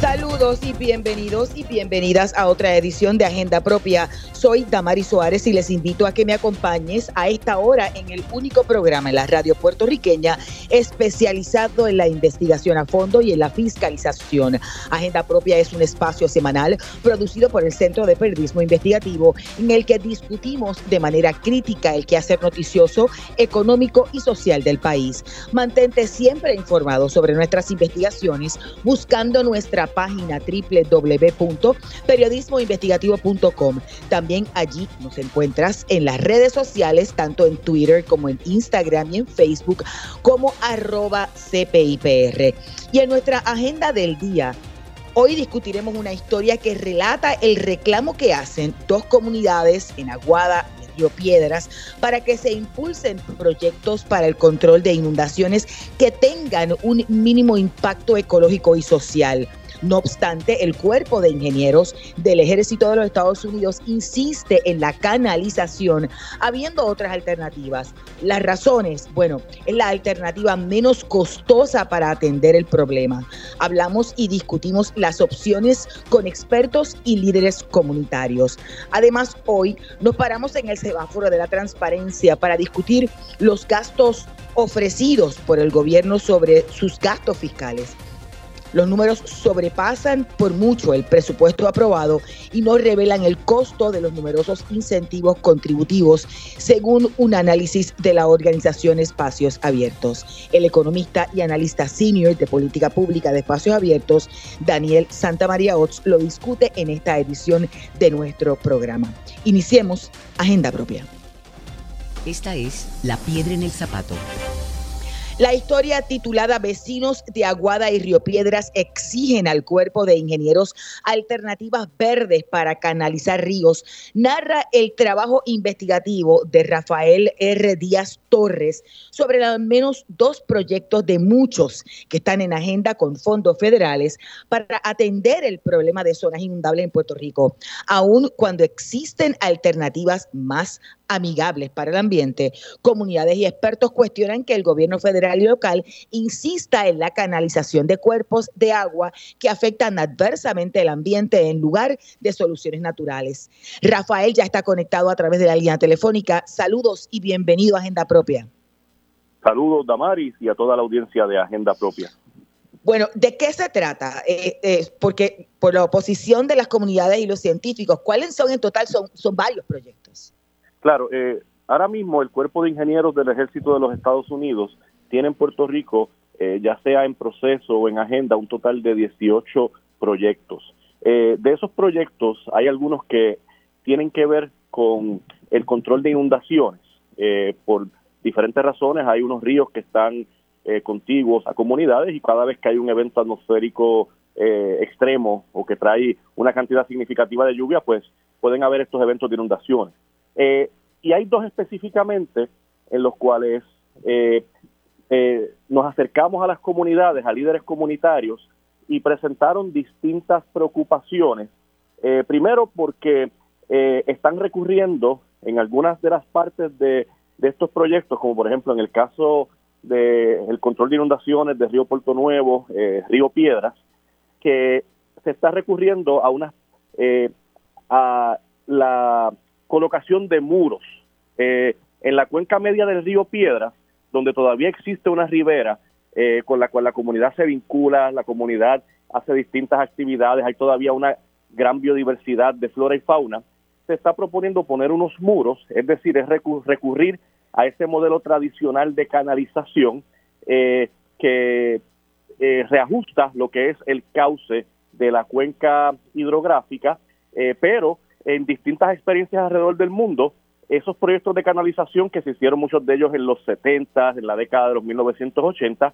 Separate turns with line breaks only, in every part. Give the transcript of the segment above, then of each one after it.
Saludos y bienvenidos y bienvenidas a otra edición de Agenda Propia. Soy Damari Suárez y les invito a que me acompañes a esta hora en el único programa en la radio puertorriqueña especializado en la investigación a fondo y en la fiscalización. Agenda Propia es un espacio semanal producido por el Centro de Periodismo Investigativo en el que discutimos de manera crítica el quehacer noticioso, económico y social del país. Mantente siempre informado sobre nuestras investigaciones buscando nuestra página www.periodismoinvestigativo.com. También allí nos encuentras en las redes sociales, tanto en Twitter como en Instagram y en Facebook, como arroba CPIPR. Y en nuestra agenda del día, Hoy discutiremos una historia que relata el reclamo que hacen dos comunidades en Aguada y Piedras para que se impulsen proyectos para el control de inundaciones que tengan un mínimo impacto ecológico y social. No obstante, el cuerpo de ingenieros del ejército de los Estados Unidos insiste en la canalización, habiendo otras alternativas. Las razones, bueno, es la alternativa menos costosa para atender el problema. Hablamos y discutimos las opciones con expertos y líderes comunitarios. Además, hoy nos paramos en el semáforo de la transparencia para discutir los gastos ofrecidos por el gobierno sobre sus gastos fiscales. Los números sobrepasan por mucho el presupuesto aprobado y no revelan el costo de los numerosos incentivos contributivos, según un análisis de la organización Espacios Abiertos. El economista y analista senior de política pública de Espacios Abiertos, Daniel Santamaría Ots, lo discute en esta edición de nuestro programa. Iniciemos Agenda Propia.
Esta es La Piedra en el Zapato.
La historia titulada Vecinos de Aguada y Río Piedras exigen al cuerpo de ingenieros alternativas verdes para canalizar ríos narra el trabajo investigativo de Rafael R. Díaz Torres sobre al menos dos proyectos de muchos que están en agenda con fondos federales para atender el problema de zonas inundables en Puerto Rico, aun cuando existen alternativas más amigables para el ambiente, comunidades y expertos cuestionan que el gobierno federal y local insista en la canalización de cuerpos de agua que afectan adversamente el ambiente en lugar de soluciones naturales. Rafael ya está conectado a través de la línea telefónica. Saludos y bienvenido a Agenda Propia.
Saludos, Damaris, y a toda la audiencia de Agenda Propia.
Bueno, ¿de qué se trata? Eh, eh, porque por la oposición de las comunidades y los científicos, ¿cuáles son en total? Son, son varios proyectos.
Claro, eh, ahora mismo el Cuerpo de Ingenieros del Ejército de los Estados Unidos tiene en Puerto Rico, eh, ya sea en proceso o en agenda, un total de 18 proyectos. Eh, de esos proyectos hay algunos que tienen que ver con el control de inundaciones. por diferentes razones hay unos ríos que están contiguos a comunidades y cada vez que hay un evento atmosférico extremo o que trae una cantidad significativa de lluvia, pues pueden haber estos eventos de inundaciones. Eh, y hay dos específicamente en los cuales eh, eh, nos acercamos a las comunidades, a líderes comunitarios, y presentaron distintas preocupaciones. primero porque están recurriendo en algunas de las partes de, estos proyectos, como por ejemplo en el caso del control de inundaciones de Río Puerto Nuevo, Río Piedras, que se está recurriendo a una a la colocación de muros eh, en la cuenca media del río Piedras, donde todavía existe una ribera eh, con la cual la comunidad se vincula, la comunidad hace distintas actividades, hay todavía una gran biodiversidad de flora y fauna, se está proponiendo poner unos muros, es decir, es recurrir a ese modelo tradicional de canalización eh, que reajusta lo que es el cauce de la cuenca hidrográfica, pero en distintas experiencias alrededor del mundo, esos proyectos de canalización que se hicieron muchos de ellos en los 70, en la década de los 1980,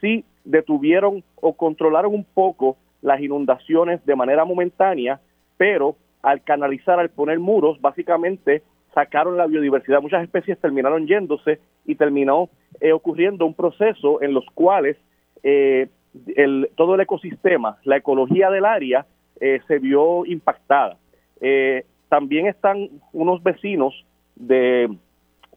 sí detuvieron o controlaron un poco las inundaciones de manera momentánea, pero al canalizar, al poner muros, básicamente sacaron la biodiversidad. Muchas especies terminaron yéndose y terminó eh, ocurriendo un proceso en los cuales eh, el, todo el ecosistema, la ecología del área eh, se vio impactada. Eh, también están unos vecinos de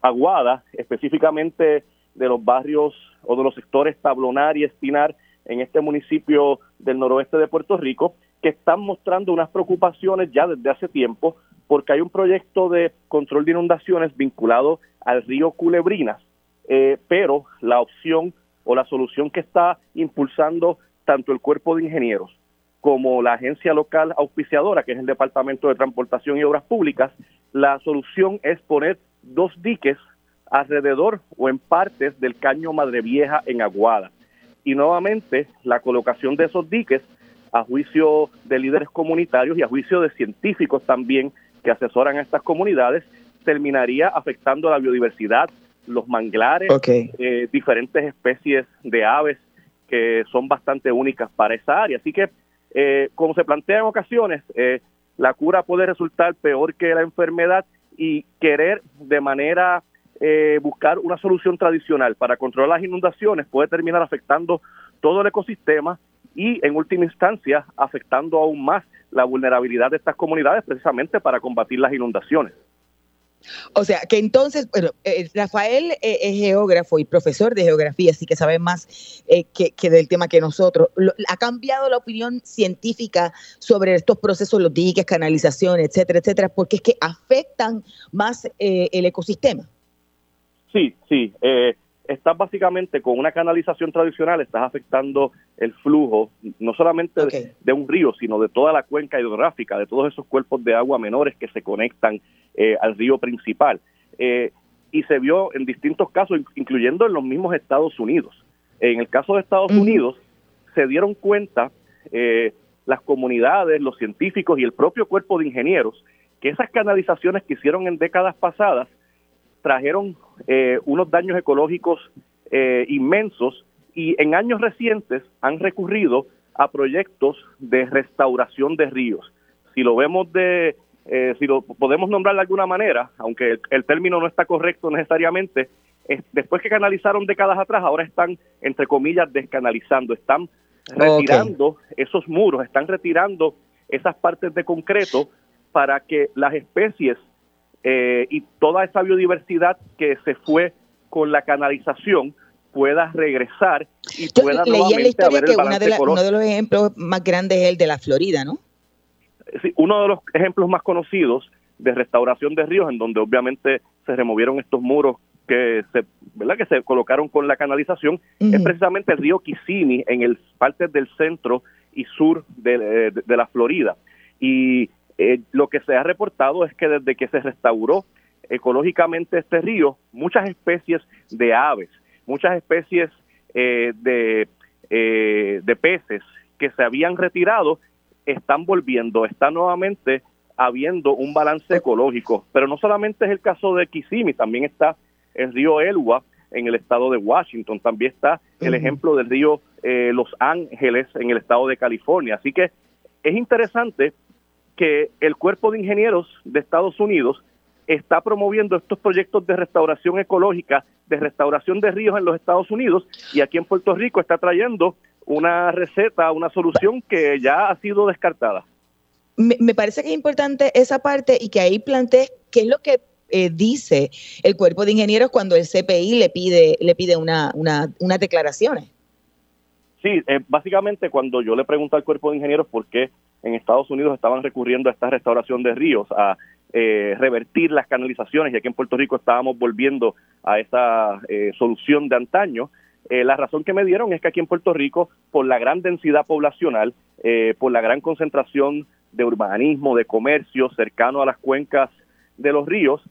Aguada, específicamente de los barrios o de los sectores Tablonar y Espinar en este municipio del noroeste de Puerto Rico, que están mostrando unas preocupaciones ya desde hace tiempo porque hay un proyecto de control de inundaciones vinculado al río Culebrinas, eh, pero la opción o la solución que está impulsando tanto el cuerpo de ingenieros como la agencia local auspiciadora, que es el Departamento de Transportación y Obras Públicas, la solución es poner dos diques alrededor o en partes del caño Madre Vieja en Aguada. Y nuevamente la colocación de esos diques, a juicio de líderes comunitarios y a juicio de científicos también que asesoran a estas comunidades, terminaría afectando a la biodiversidad, los manglares, eh, diferentes especies de aves que son bastante únicas para esa área. Así que eh, como se plantea en ocasiones, eh, la cura puede resultar peor que la enfermedad y querer de manera eh, buscar una solución tradicional para controlar las inundaciones puede terminar afectando todo el ecosistema y en última instancia afectando aún más la vulnerabilidad de estas comunidades precisamente para combatir las inundaciones.
O sea, que entonces, bueno, eh, Rafael eh, es geógrafo y profesor de geografía, así que sabe más eh, que, del tema que nosotros. ¿Ha cambiado la opinión científica sobre estos procesos, los diques, canalizaciones, etcétera, etcétera, porque es que afectan más el ecosistema?
Sí, sí estás básicamente con una canalización tradicional, estás afectando el flujo, no solamente de, un río, sino de toda la cuenca hidrográfica, de todos esos cuerpos de agua menores que se conectan eh, al río principal. Eh, y se vio en distintos casos, incluyendo en los mismos Estados Unidos. En el caso de Estados Unidos, se dieron cuenta eh, las comunidades, los científicos y el propio cuerpo de ingenieros que esas canalizaciones que hicieron en décadas pasadas trajeron eh, unos daños ecológicos eh, inmensos y en años recientes han recurrido a proyectos de restauración de ríos. Si lo vemos de, eh, si lo podemos nombrar de alguna manera, aunque el, término no está correcto necesariamente, después que canalizaron décadas atrás, ahora están, entre comillas, descanalizando, están retirando esos muros, están retirando esas partes de concreto para que las especies eh, y toda esa biodiversidad que se fue con la canalización pueda regresar y pueda nuevamente haber el balance
de Uno de los ejemplos más grandes es el de la Florida, ¿no?
Sí, uno de los ejemplos más conocidos de restauración de ríos, en donde obviamente se removieron estos muros que se, ¿verdad? que se colocaron con la canalización, es precisamente el río Kissimmee en el partes del centro y sur de, de la Florida. Y eh, lo que se ha reportado es que desde que se restauró ecológicamente este río, muchas especies de aves, muchas especies eh, de, eh, de peces que se habían retirado están volviendo, está nuevamente habiendo un balance ecológico. Pero no solamente es el caso de Kissimmee, también está el río Elwha en el estado de Washington, también está el ejemplo del río Los Ángeles en el estado de California. Así que es interesante que el Cuerpo de Ingenieros de Estados Unidos está promoviendo estos proyectos de restauración ecológica, de restauración de ríos en los Estados Unidos y aquí en Puerto Rico está trayendo una receta, una solución que ya ha sido descartada.
Me, parece que es importante esa parte y que ahí plantees qué es lo que eh, dice el cuerpo de ingenieros cuando el CPI le pide le pide una, una, unas declaraciones.
Sí, eh, básicamente cuando yo le pregunto al cuerpo de ingenieros por qué en Estados Unidos estaban recurriendo a esta restauración de ríos, a eh, revertir las canalizaciones y aquí en Puerto Rico estábamos volviendo a esa eh, solución de antaño. Eh, la razón que me dieron es que aquí en Puerto Rico, por la gran densidad poblacional, por la gran concentración de urbanismo, de comercio cercano a las cuencas de los ríos,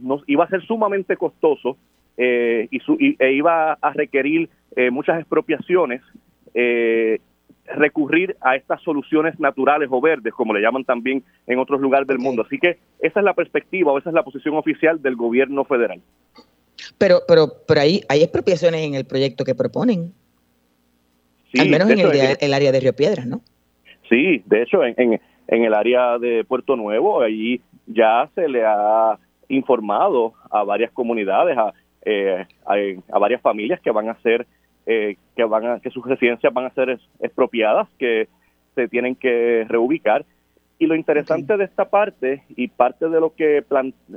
nos iba a ser sumamente costoso y, e iba a requerir muchas expropiaciones recurrir a estas soluciones naturales o verdes, como le llaman también en otros lugares del mundo. Así que esa es la perspectiva o esa es la posición oficial del gobierno federal.
Pero, pero, pero ahí hay expropiaciones en el proyecto que proponen. Al menos en el, área de Río Piedras, ¿no?
Sí, de hecho, en, en, el área de Puerto Nuevo, ahí ya se le ha informado a varias comunidades, a, eh, a, varias familias que van a ser que van que sus residencias van a ser expropiadas, que se tienen que reubicar. Y lo interesante de esta parte y parte de lo que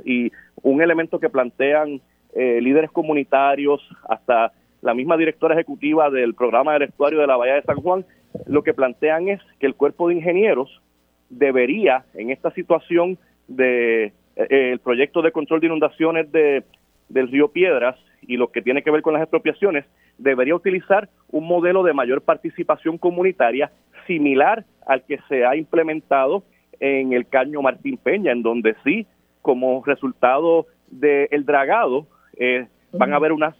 y un elemento que plantean líderes comunitarios hasta la misma directora ejecutiva del programa del estuario de la Bahía de San Juan, lo que plantean es que el cuerpo de ingenieros debería, en esta situación de eh, el proyecto de control de inundaciones de, del río Piedras y lo que tiene que ver con las expropiaciones, debería utilizar un modelo de mayor participación comunitaria similar al que se ha implementado en el caño Martín Peña, en donde sí, como resultado del dragado, eh, van a haber unas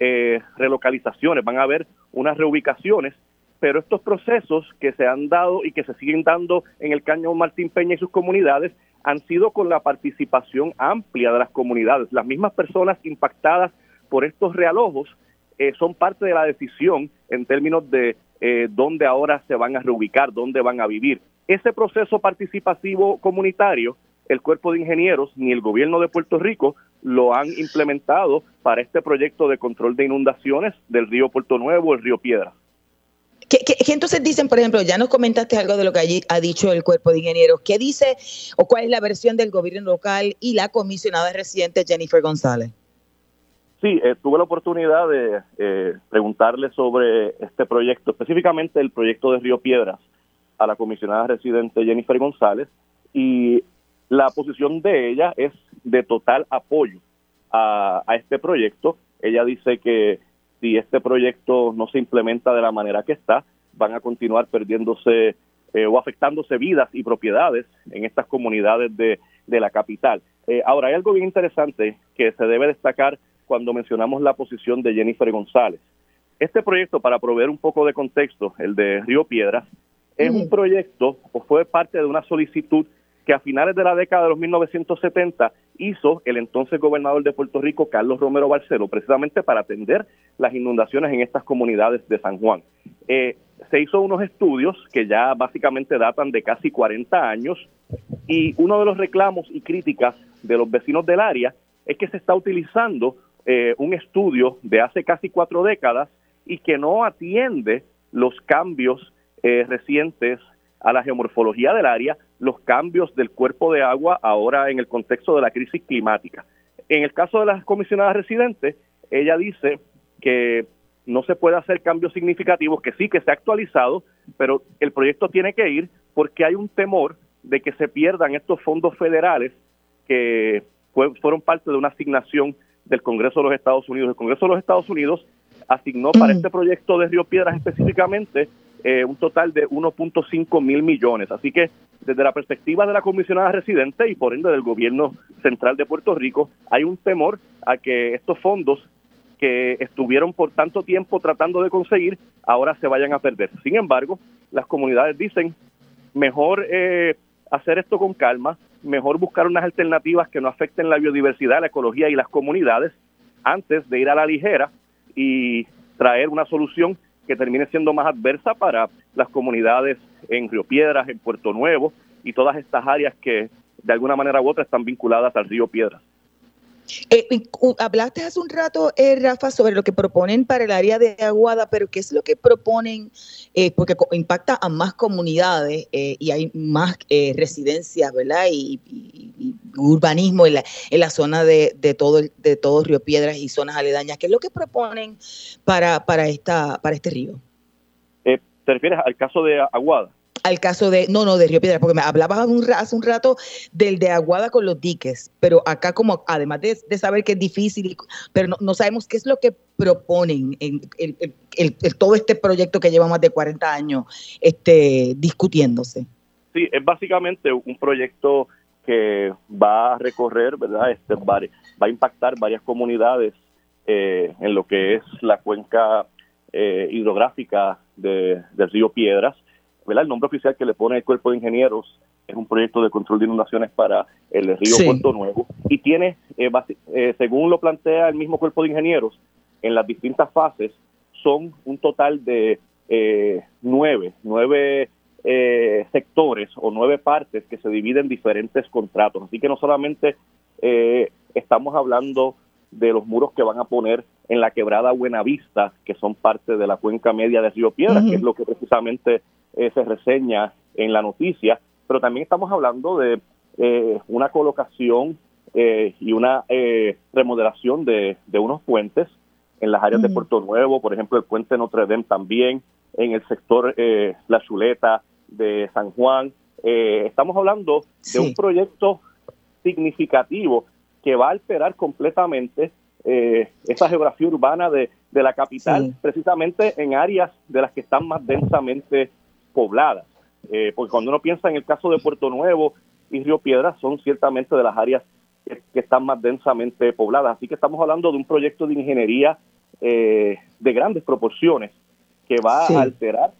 eh, relocalizaciones, van a haber unas reubicaciones, pero estos procesos que se han dado y que se siguen dando en el Cañón Martín Peña y sus comunidades han sido con la participación amplia de las comunidades. Las mismas personas impactadas por estos realojos eh, son parte de la decisión en términos de eh, dónde ahora se van a reubicar, dónde van a vivir. Ese proceso participativo comunitario, el cuerpo de ingenieros ni el gobierno de Puerto Rico lo han implementado para este proyecto de control de inundaciones del río Puerto Nuevo, el río Piedra.
¿Qué, entonces dicen, por ejemplo, ya nos comentaste algo de lo que allí ha dicho el cuerpo de ingenieros, ¿qué dice o cuál es la versión del gobierno local y la comisionada residente Jennifer González?
Sí, eh, tuve la oportunidad de eh, preguntarle sobre este proyecto, específicamente el proyecto de Río Piedras, a la comisionada residente Jennifer González, y la posición de ella es de total apoyo a, este proyecto. Ella dice que si este proyecto no se implementa de la manera que está, van a continuar perdiéndose eh, o afectándose vidas y propiedades en estas comunidades de, la capital. Ahora, hay algo bien interesante que se debe destacar cuando mencionamos la posición de Jennifer González. Este proyecto, para proveer un poco de contexto, el de Río Piedras, es un proyecto o fue parte de una solicitud que a finales de la década de los 1970 hizo el entonces gobernador de Puerto Rico, Carlos Romero Barcelo, precisamente para atender las inundaciones en estas comunidades de San Juan. Eh, se hizo unos estudios que ya básicamente datan de casi 40 años y uno de los reclamos y críticas de los vecinos del área es que se está utilizando eh, un estudio de hace casi cuatro décadas y que no atiende los cambios eh, recientes a la geomorfología del área, los cambios del cuerpo de agua ahora en el contexto de la crisis climática. En el caso de las comisionadas residentes, ella dice que no se puede hacer cambios significativos, que sí que se ha actualizado, pero el proyecto tiene que ir porque hay un temor de que se pierdan estos fondos federales que fueron parte de una asignación del Congreso de los Estados Unidos. El Congreso de los Estados Unidos asignó para este proyecto de Río Piedras específicamente eh, un total de 1.5 mil millones. Así que desde la perspectiva de la comisionada residente y por ende del gobierno central de Puerto Rico, hay un temor a que estos fondos que estuvieron por tanto tiempo tratando de conseguir, ahora se vayan a perder. Sin embargo, las comunidades dicen, mejor eh, hacer esto con calma, mejor buscar unas alternativas que no afecten la biodiversidad, la ecología y las comunidades antes de ir a la ligera y traer una solución que termine siendo más adversa para las comunidades en Río Piedras, en Puerto Nuevo y todas estas áreas que de alguna manera u otra están vinculadas al río Piedras.
Eh, hablaste hace un rato, eh, Rafa, sobre lo que proponen para el área de Aguada, pero ¿qué es lo que proponen? Eh, porque impacta a más comunidades y hay más residencias, ¿verdad? Y, urbanismo en la, en la zona de, de, todo, de todo Río Piedras y zonas aledañas. ¿Qué es lo que proponen para, para, esta, para este río?
¿Te refieres al caso de Aguada?
Al caso de, no, no, de Río Piedras, porque me hablabas hace un rato del de Aguada con los diques, pero acá como, además de, saber que es difícil, pero no, sabemos qué es lo que proponen en el, todo este proyecto que lleva más de 40 años este, discutiéndose.
Sí, es básicamente un proyecto que va a recorrer, ¿verdad? Este, va, a impactar varias comunidades eh, en lo que es la cuenca eh, hidrográfica de, del río Piedras el nombre oficial que le pone el cuerpo de ingenieros es un proyecto de control de inundaciones para el río Puerto Nuevo y tiene, eh, eh, según lo plantea el mismo cuerpo de ingenieros, en las distintas fases son un total de eh, nueve, nueve sectores o nueve partes que se dividen en diferentes contratos. Así que no solamente estamos hablando de los muros que van a poner en la quebrada Buenavista, que son parte de la cuenca media de Río Piedras, que es lo que precisamente eh, se reseña en la noticia, pero también estamos hablando de eh, una colocación eh, y una remodelación de, unos puentes en las áreas de Puerto Nuevo, por ejemplo, el puente Notre Dame también, en el sector La Chuleta de San Juan. estamos hablando de un proyecto significativo que va a alterar completamente eh, esa geografía urbana de, la capital, precisamente en áreas de las que están más densamente pobladas. Eh, porque cuando uno piensa en el caso de Puerto Nuevo y Río Piedras, son ciertamente de las áreas que, están más densamente pobladas. Así que estamos hablando de un proyecto de ingeniería eh, de grandes proporciones que va a alterar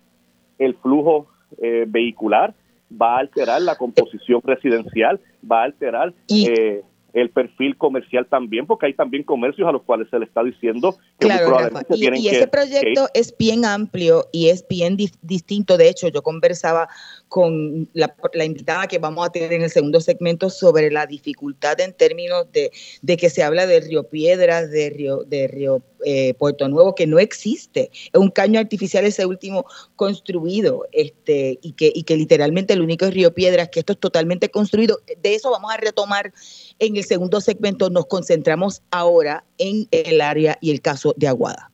el flujo eh, vehicular, va a alterar la composición residencial, va a alterar eh, el perfil comercial también, porque hay también comercios a los cuales se le está diciendo que
claro, probablemente y, y, ese proyecto es bien amplio y es bien distinto. De hecho, yo conversaba con la, invitada que vamos a tener en el segundo segmento sobre la dificultad en términos de, de que se habla de Río Piedras, de Río, de Río eh, Puerto Nuevo, que no existe. Es un caño artificial ese último construido este, y, que, y que literalmente el único es Río Piedras, que esto es totalmente construido. De eso vamos a retomar en el segundo segmento. Nos concentramos ahora en el área y el caso de Aguada.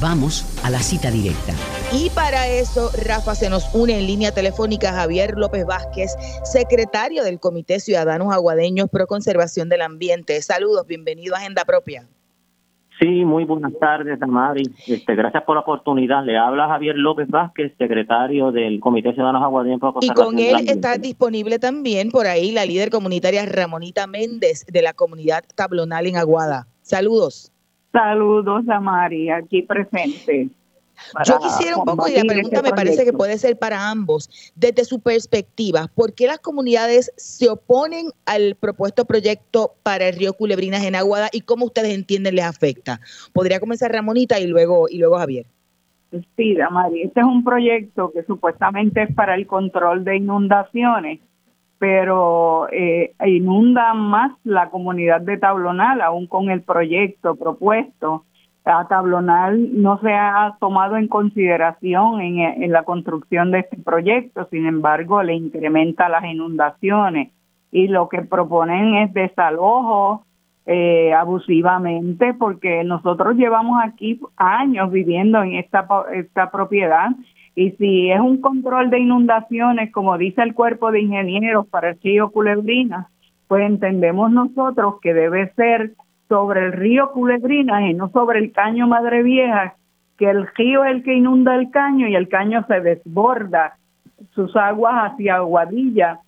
Vamos a la cita directa.
Y para eso, Rafa, se nos une en línea telefónica Javier López Vázquez, secretario del Comité Ciudadanos Aguadeños Pro Conservación del Ambiente. Saludos, bienvenido a Agenda Propia.
Sí, muy buenas tardes, Tamari. Este, gracias por la oportunidad. Le habla Javier López Vázquez, secretario del Comité Ciudadanos Aguadeños Pro
Conservación Y con él está disponible también por ahí la líder comunitaria Ramonita Méndez de la comunidad tablonal en Aguada. Saludos.
Saludos a María, aquí presente.
Yo quisiera un poco, y la pregunta este me parece que puede ser para ambos, desde su perspectiva, ¿por qué las comunidades se oponen al propuesto proyecto para el río Culebrinas en Aguada y cómo ustedes entienden les afecta? Podría comenzar Ramonita y luego, y luego Javier.
Sí, María, este es un proyecto que supuestamente es para el control de inundaciones pero eh, inunda más la comunidad de Tablonal, aún con el proyecto propuesto. A Tablonal no se ha tomado en consideración en, la construcción de este proyecto, sin embargo, le incrementa las inundaciones y lo que proponen es desalojo eh, abusivamente porque nosotros llevamos aquí años viviendo en esta, esta propiedad. Y si es un control de inundaciones, como dice el cuerpo de ingenieros para el río Culebrina, pues entendemos nosotros que debe ser sobre el río Culebrina y no sobre el caño Madre Vieja, que el río es el que inunda el caño y el caño se desborda sus aguas hacia Aguadilla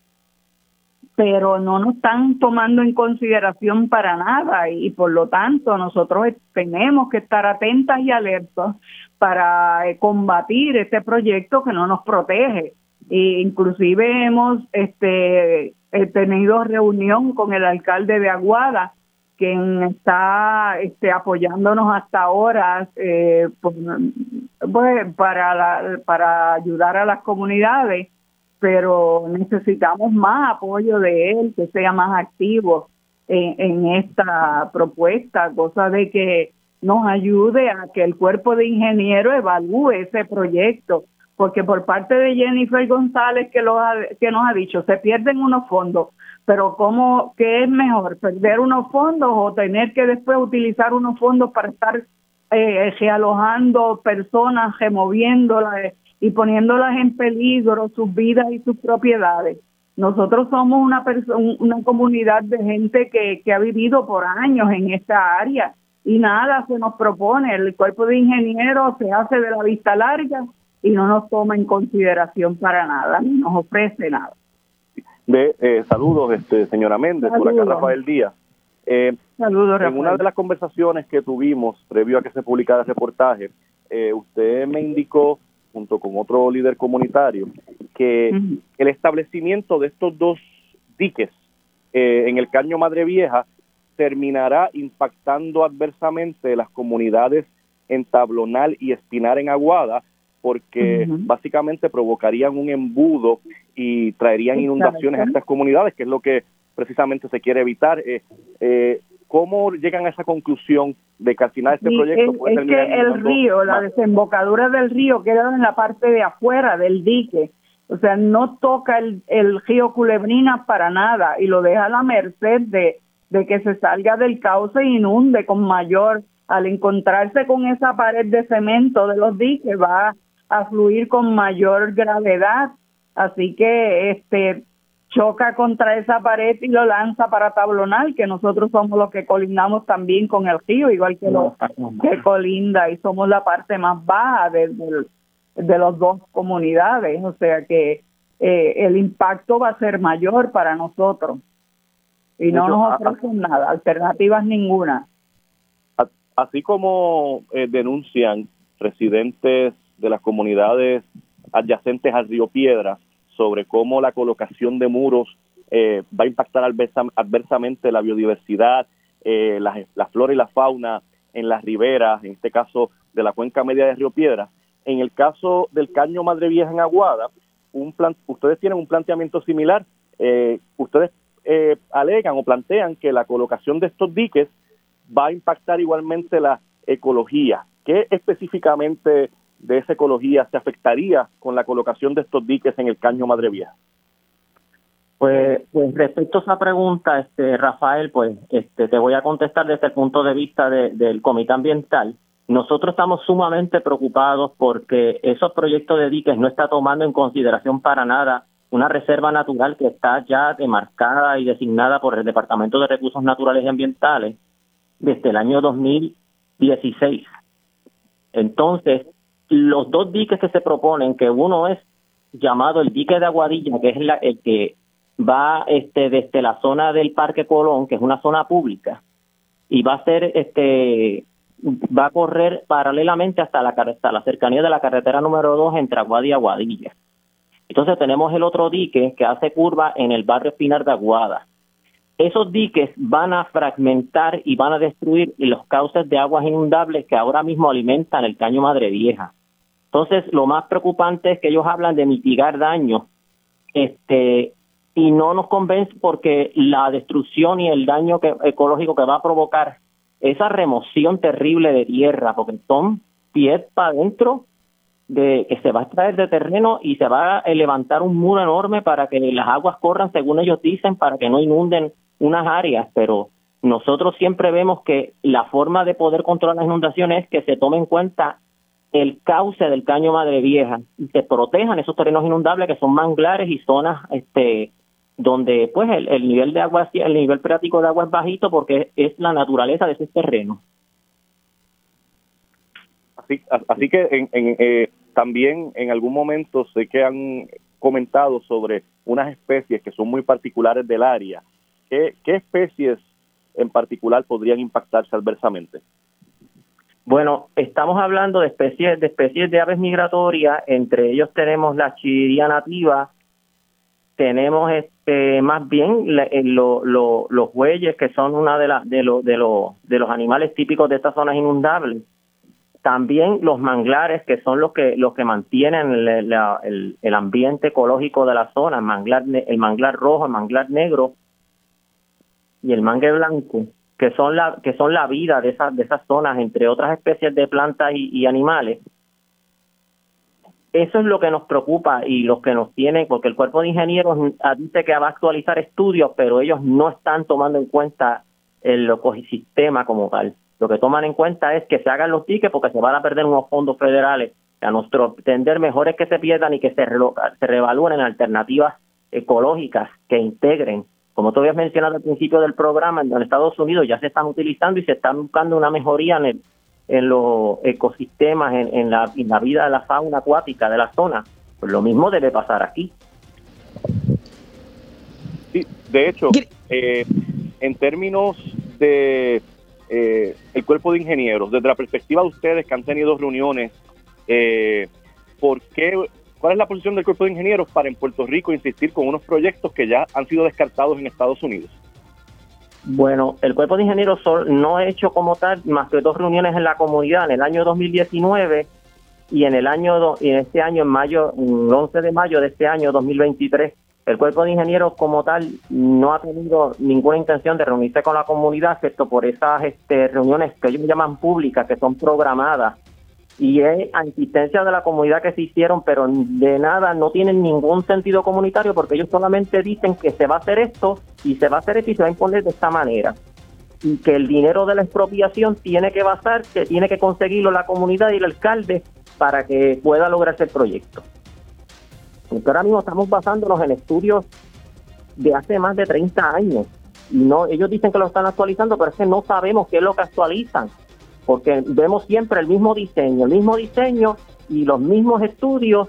pero no nos están tomando en consideración para nada y por lo tanto nosotros tenemos que estar atentas y alertos para eh, combatir este proyecto que no nos protege. E inclusive hemos este tenido reunión con el alcalde de Aguada quien está este, apoyándonos hasta ahora eh, pues, para, para ayudar a las comunidades pero necesitamos más apoyo de él, que sea más activo en, esta propuesta, cosa de que nos ayude a que el cuerpo de ingenieros evalúe ese proyecto, porque por parte de Jennifer González que, lo que nos ha dicho, se pierden unos fondos, pero ¿cómo, ¿qué es mejor? ¿Perder unos fondos o tener que después utilizar unos fondos para estar eh, realojando personas, removiéndolas, y poniéndolas en peligro sus vidas y sus propiedades. Nosotros somos una, una comunidad de gente que, que ha vivido por años en esta área y nada se nos propone. El cuerpo de ingenieros se hace de la vista larga y no nos toma en consideración para nada, ni nos ofrece nada.
De, eh, saludos, este, señora Méndez, por acá Rafael Díaz. Eh, saludos, En una de las conversaciones que tuvimos previo a que se publicara el reportaje, eh, usted me indicó junto con otro líder comunitario, que el establecimiento de estos dos diques eh, en el Caño Madre Vieja terminará impactando adversamente las comunidades en Tablonal y Espinar en Aguada, porque básicamente provocarían un embudo y traerían inundaciones a estas comunidades, que es lo que precisamente se quiere evitar. Eh, eh, ¿Cómo llegan a esa conclusión de que al final este proyecto
es,
puede
es que el río, la desembocadura del río queda en la parte de afuera del dique, o sea, no toca el, el río Culebrina para nada y lo deja a la merced de, de que se salga del cauce e inunde con mayor, al encontrarse con esa pared de cemento de los diques, va a fluir con mayor gravedad. Así que este choca contra esa pared y lo lanza para Tablonal, que nosotros somos los que colindamos también con el río, igual que los que colinda y somos la parte más baja de, de, las dos comunidades, o sea que eh, el impacto va a ser mayor para nosotros y no nos ofrecen nada, alternativas ninguna.
Así como eh, denuncian residentes de las comunidades adyacentes al río Piedras, sobre cómo la colocación de muros eh, va a impactar adversamente la biodiversidad, eh, la, flora y la fauna en las riberas, en este caso de la cuenca media de Río Piedra. En el caso del caño Madre Vieja en Aguada, un plan, ustedes tienen un planteamiento similar. Eh, ustedes alegan o plantean que la colocación de estos diques va a impactar igualmente la ecología. ¿Qué específicamente de esa ecología se afectaría con la colocación de estos diques en el caño Madre Vieja?
Pues, pues, respecto a esa pregunta, este Rafael, pues este te voy a contestar desde el punto de vista del comité ambiental. Nosotros estamos sumamente preocupados porque esos proyectos de diques no está tomando en consideración para nada una reserva natural que está ya demarcada y designada por el Departamento de Recursos Naturales y Ambientales desde el año 2016. Entonces, los dos diques que se proponen, que uno es llamado el dique de Aguadilla, que es el que va este desde la zona del Parque Colón, que es una zona pública, y va a ser este va a correr paralelamente hasta la hasta la cercanía de la carretera número 2 entre Aguada y Aguadilla. Entonces tenemos el otro dique que hace curva en el barrio Espinar de Aguada. Esos diques van a fragmentar y van a destruir los cauces de aguas inundables que ahora mismo alimentan el caño Madre Vieja. Entonces, lo más preocupante es que ellos hablan de mitigar daño, este, y no nos convence porque la destrucción y el daño ecológico que va a provocar esa remoción terrible de tierra, porque son pies para adentro de que se va a extraer de terreno y se va a levantar un muro enorme para que las aguas corran según ellos dicen para que no inunden unas áreas, pero nosotros siempre vemos que la forma de poder controlar las inundaciones es que se tome en cuenta el cauce del caño Madre Vieja y se protejan esos terrenos inundables que son manglares y zonas este donde pues el, nivel de agua el nivel freático de agua es bajito porque es la naturaleza de ese terreno.
Así que en, eh, también en algún momento sé que han comentado sobre unas especies que son muy particulares del área. Qué especies en particular podrían impactarse adversamente
bueno, estamos hablando de especies de especies de aves migratorias, entre ellos tenemos la chiridia nativa, tenemos este más bien eh, los bueyes que son una de las de, de, de los animales típicos de estas zonas inundables. También los manglares que son los que los que mantienen el, el, ambiente ecológico de la zona, el manglar el manglar rojo, el manglar negro y el mangue blanco que son la que son la vida de esas de esas zonas entre otras especies de plantas y, animales eso es lo que nos preocupa y lo que nos tiene porque el cuerpo de ingenieros dice que va a actualizar estudios pero ellos no están tomando en cuenta el ecosistema como tal. Lo que toman en cuenta es que se hagan los tickets porque se van a perder unos fondos federales. A nuestro entender mejor es que se pierdan y que se, se revalúen alternativas ecológicas que integren como tú habías mencionado al principio del programa, en Estados Unidos ya se están utilizando y se están buscando una mejoría en, en los ecosistemas, en, la, la vida de la fauna acuática de la zona. Pues lo mismo debe pasar aquí.
Sí, de hecho, eh, en términos de eh, el cuerpo de ingenieros, desde la perspectiva de ustedes que han tenido reuniones, eh, ¿por qué ¿Cuál es la posición del cuerpo de ingenieros para en Puerto Rico insistir con unos proyectos que ya han sido descartados en Estados Unidos?
Bueno, el cuerpo de ingenieros no ha hecho como tal más que dos reuniones en la comunidad en el año 2019 y en el año y en este año en mayo, el 11 de mayo de este año 2023 el cuerpo de ingenieros como tal no ha tenido ninguna intención de reunirse con la comunidad, excepto por esas este, reuniones que ellos llaman públicas, que son programadas. Y es a insistencia de la comunidad que se hicieron, pero de nada, no tienen ningún sentido comunitario porque ellos solamente dicen que se va a hacer esto y se va a hacer esto y se va a imponer de esta manera. Y que el dinero de la expropiación tiene que basar, que tiene que conseguirlo la comunidad y el alcalde para que pueda lograrse el proyecto. Porque ahora mismo estamos basándonos en estudios de hace más de 30 años. Y no, ellos dicen que lo están actualizando, pero es que no sabemos qué es lo que actualizan. Porque vemos siempre el mismo diseño, el mismo diseño y los mismos estudios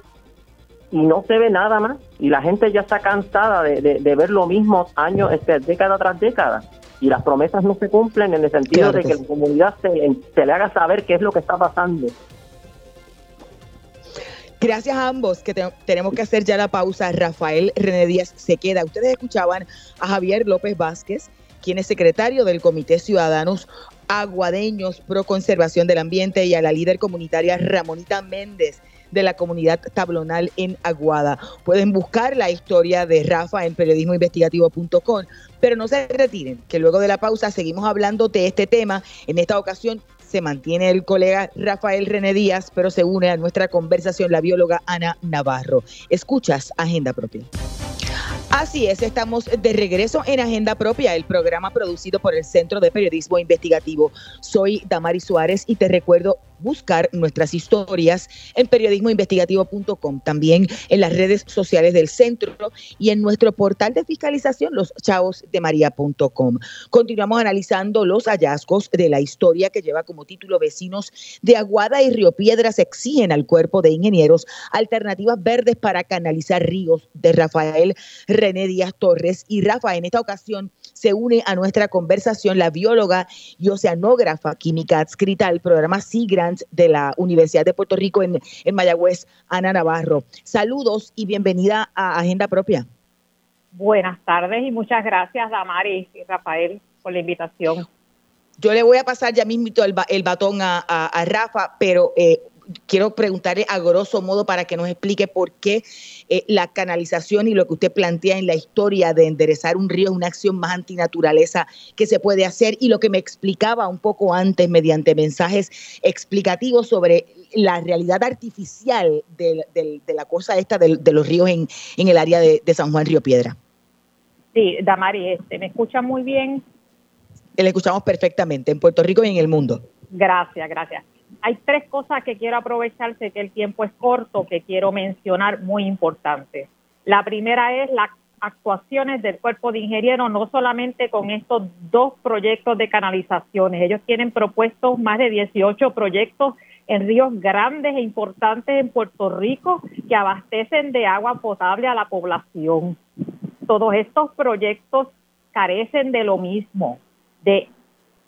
y no se ve nada más. Y la gente ya está cansada de, ver lo mismo años, este, década tras década. Y las promesas no se cumplen en el sentido de que, la comunidad se, se le haga saber qué es lo que está pasando.
Gracias a ambos, que tenemos que hacer ya la pausa. Rafael René Díaz se queda. Ustedes escuchaban a Javier López Vázquez, quien es secretario del Comité Ciudadanos Aguadeños Pro Conservación del Ambiente, y a la líder comunitaria Ramonita Méndez de la comunidad tablonal en Aguada. Pueden buscar la historia de Rafa en periodismoinvestigativo.com, pero no se retiren, que luego de la pausa seguimos hablando de este tema, en esta ocasión se mantiene el colega Rafael René Díaz, pero se une a nuestra conversación la bióloga Ana Navarro. Escuchas Agenda Propia. Así es, estamos de regreso en Agenda Propia, el programa producido por el Centro de Periodismo Investigativo. Soy Damari Suárez y te recuerdo buscar nuestras historias en periodismoinvestigativo.com, también en las redes sociales del centro y en nuestro portal de fiscalización, loschavosdemaria.com. Continuamos analizando los hallazgos de la historia que lleva como título Vecinos de Aguada y Río Piedras exigen al cuerpo de ingenieros alternativas verdes para canalizar ríos de Rafael René Díaz Torres. Y Rafa, en esta ocasión se une a nuestra conversación la bióloga y oceanógrafa química adscrita al programa Sea de la Universidad de Puerto Rico en, en Mayagüez, Ana Navarro. Saludos y bienvenida a Agenda Propia.
Buenas tardes y muchas gracias, Damaris y Rafael, por la invitación.
Yo le voy a pasar ya mismo el, el batón a, Rafa, pero eh, quiero preguntarle a grosso modo para que nos explique por qué eh, la canalización y lo que usted plantea en la historia de enderezar un río es una acción más antinaturaleza que se puede hacer y lo que me explicaba un poco antes mediante mensajes explicativos sobre la realidad artificial de, la cosa esta de, los ríos en, el área de, San Juan Río Piedra.
Sí, Damari, este, ¿me escucha muy bien?
Le escuchamos perfectamente en Puerto Rico y en el mundo.
Gracias, gracias hay tres cosas que quiero aprovechar, sé que el tiempo es corto, que quiero mencionar muy importantes. La primera es las actuaciones del cuerpo de ingenieros, no solamente con estos dos proyectos de canalizaciones. Ellos tienen propuestos más de 18 proyectos en ríos grandes e importantes en Puerto Rico que abastecen de agua potable a la población. Todos estos proyectos carecen de lo mismo, de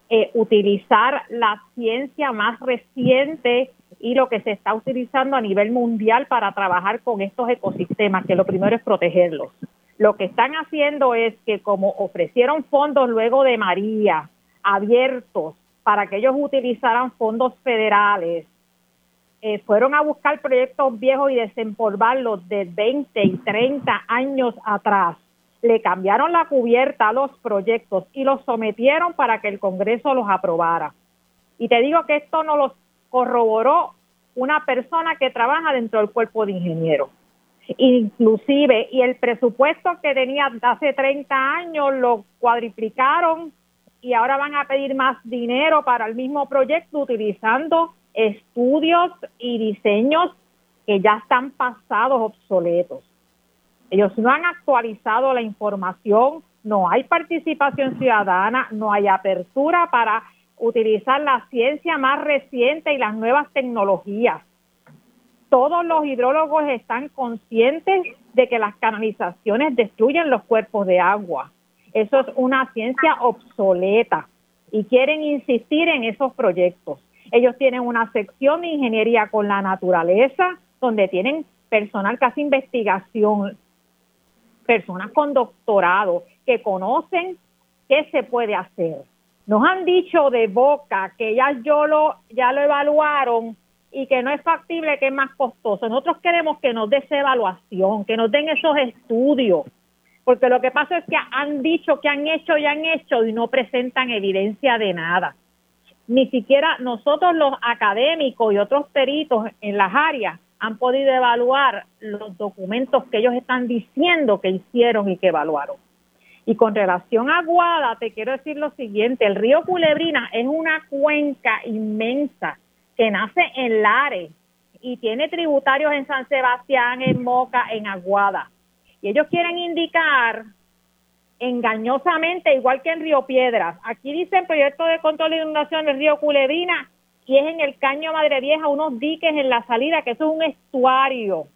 eh, utilizar la ciencia más reciente y lo que se está utilizando a nivel mundial para trabajar con estos ecosistemas, que lo primero es protegerlos. Lo que están haciendo es que como ofrecieron fondos luego de María abiertos para que ellos utilizaran fondos federales, eh, fueron a buscar proyectos viejos y desempolvarlos de 20 y 30 años atrás le cambiaron la cubierta a los proyectos y los sometieron para que el Congreso los aprobara. Y te digo que esto no los corroboró una persona que trabaja dentro del cuerpo de ingenieros. Inclusive, y el presupuesto que tenía hace 30 años lo cuadriplicaron y ahora van a pedir más dinero para el mismo proyecto utilizando estudios y diseños que ya están pasados obsoletos. Ellos no han actualizado la información, no hay participación ciudadana, no hay apertura para utilizar la ciencia más reciente y las nuevas tecnologías. Todos los hidrólogos están conscientes de que las canalizaciones destruyen los cuerpos de agua. Eso es una ciencia obsoleta y quieren insistir en esos proyectos. Ellos tienen una sección de ingeniería con la naturaleza donde tienen personal que hace investigación personas con doctorado que conocen qué se puede hacer. Nos han dicho de boca que ya yo lo ya lo evaluaron y que no es factible, que es más costoso. Nosotros queremos que nos dé esa evaluación, que nos den esos estudios, porque lo que pasa es que han dicho que han hecho y han hecho y no presentan evidencia de nada. Ni siquiera nosotros los académicos y otros peritos en las áreas han podido evaluar los documentos que ellos están diciendo que hicieron y que evaluaron. Y con relación a Guada, te quiero decir lo siguiente, el río Culebrina es una cuenca inmensa que nace en Lares y tiene tributarios en San Sebastián, en Moca, en Aguada. Y ellos quieren indicar engañosamente, igual que en Río Piedras. Aquí dicen proyecto de control de inundación del río Culebrina y es en el Caño Madre Vieja, unos diques en la salida, que eso es un estuario.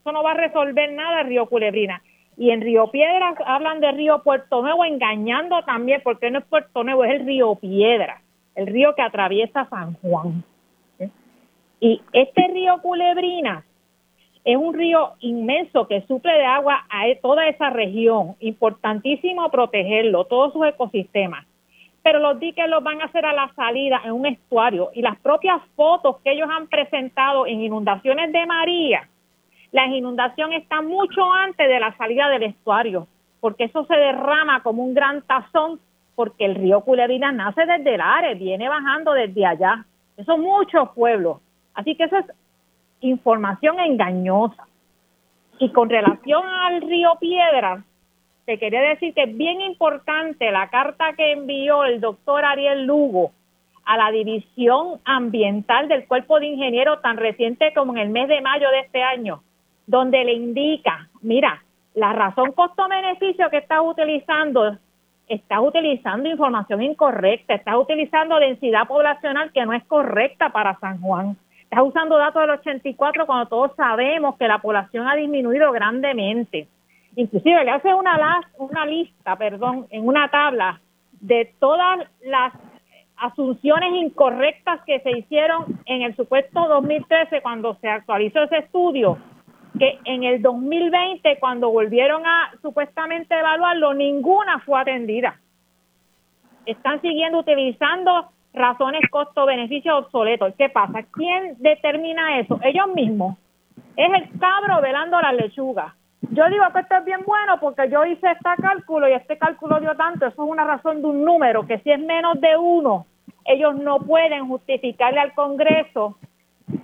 Eso no va a resolver nada el río Culebrina. Y en Río Piedras hablan de río Puerto Nuevo, engañando también, porque no es Puerto Nuevo, es el río Piedra, el río que atraviesa San Juan. Y este río Culebrina es un río inmenso que suple de agua a toda esa región. Importantísimo protegerlo, todos sus ecosistemas. Pero los diques los van a hacer a la salida en un estuario y las propias fotos que ellos han presentado en inundaciones de María, la inundación está mucho antes de la salida del estuario, porque eso se derrama como un gran tazón, porque el río Culebrina nace desde el Ares, viene bajando desde allá. Eso muchos pueblos. Así que eso es información engañosa. Y con relación al río Piedra, te quería decir que es bien importante la carta que envió el doctor Ariel Lugo a la División Ambiental del Cuerpo de Ingenieros tan reciente como en el mes de mayo de este año, donde le indica, mira, la razón costo-beneficio que estás utilizando, estás utilizando información incorrecta, estás utilizando densidad poblacional que no es correcta para San Juan. Estás usando datos del 84 cuando todos sabemos que la población ha disminuido grandemente. Inclusive le hace una, una lista, perdón, en una tabla de todas las asunciones incorrectas que se hicieron en el supuesto 2013 cuando se actualizó ese estudio, que en el 2020 cuando volvieron a supuestamente evaluarlo, ninguna fue atendida. Están siguiendo utilizando razones costo-beneficio obsoletos. ¿Qué pasa? ¿Quién determina eso? Ellos mismos. Es el cabro velando la lechuga. Yo digo que esto es bien bueno porque yo hice este cálculo y este cálculo dio tanto. Eso es una razón de un número que si es menos de uno, ellos no pueden justificarle al Congreso